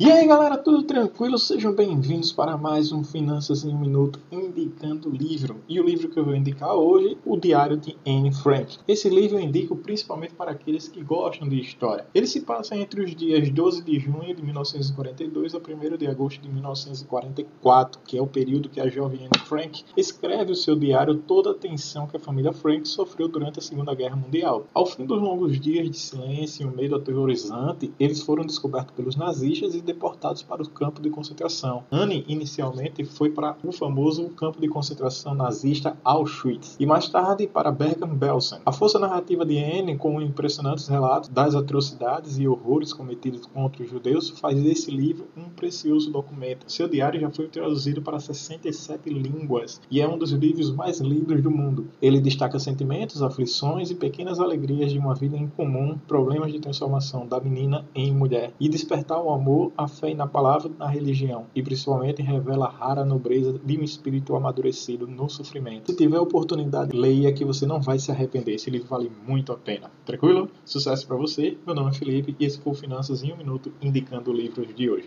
E aí galera, tudo tranquilo? Sejam bem-vindos para mais um Finanças em um Minuto indicando livro. E o livro que eu vou indicar hoje, o Diário de Anne Frank. Esse livro eu indico principalmente para aqueles que gostam de história. Ele se passa entre os dias 12 de junho de 1942 a 1 de agosto de 1944, que é o período que a jovem Anne Frank escreve o seu diário toda a tensão que a família Frank sofreu durante a Segunda Guerra Mundial. Ao fim dos longos dias de silêncio e um medo aterrorizante, eles foram descobertos pelos nazistas e deportados para o campo de concentração. Anne inicialmente foi para o famoso campo de concentração nazista Auschwitz e mais tarde para Bergen-Belsen. A força narrativa de Anne, com impressionantes relatos das atrocidades e horrores cometidos contra os judeus, faz desse livro um precioso documento. Seu diário já foi traduzido para 67 línguas e é um dos livros mais lidos do mundo. Ele destaca sentimentos, aflições e pequenas alegrias de uma vida incomum, problemas de transformação da menina em mulher e despertar o amor a fé na palavra na religião e principalmente revela a rara nobreza de um espírito amadurecido no sofrimento. Se tiver oportunidade, leia que você não vai se arrepender. Esse livro vale muito a pena. Tranquilo? Sucesso para você. Meu nome é Felipe e esse foi o Finanças em um Minuto indicando livros de hoje.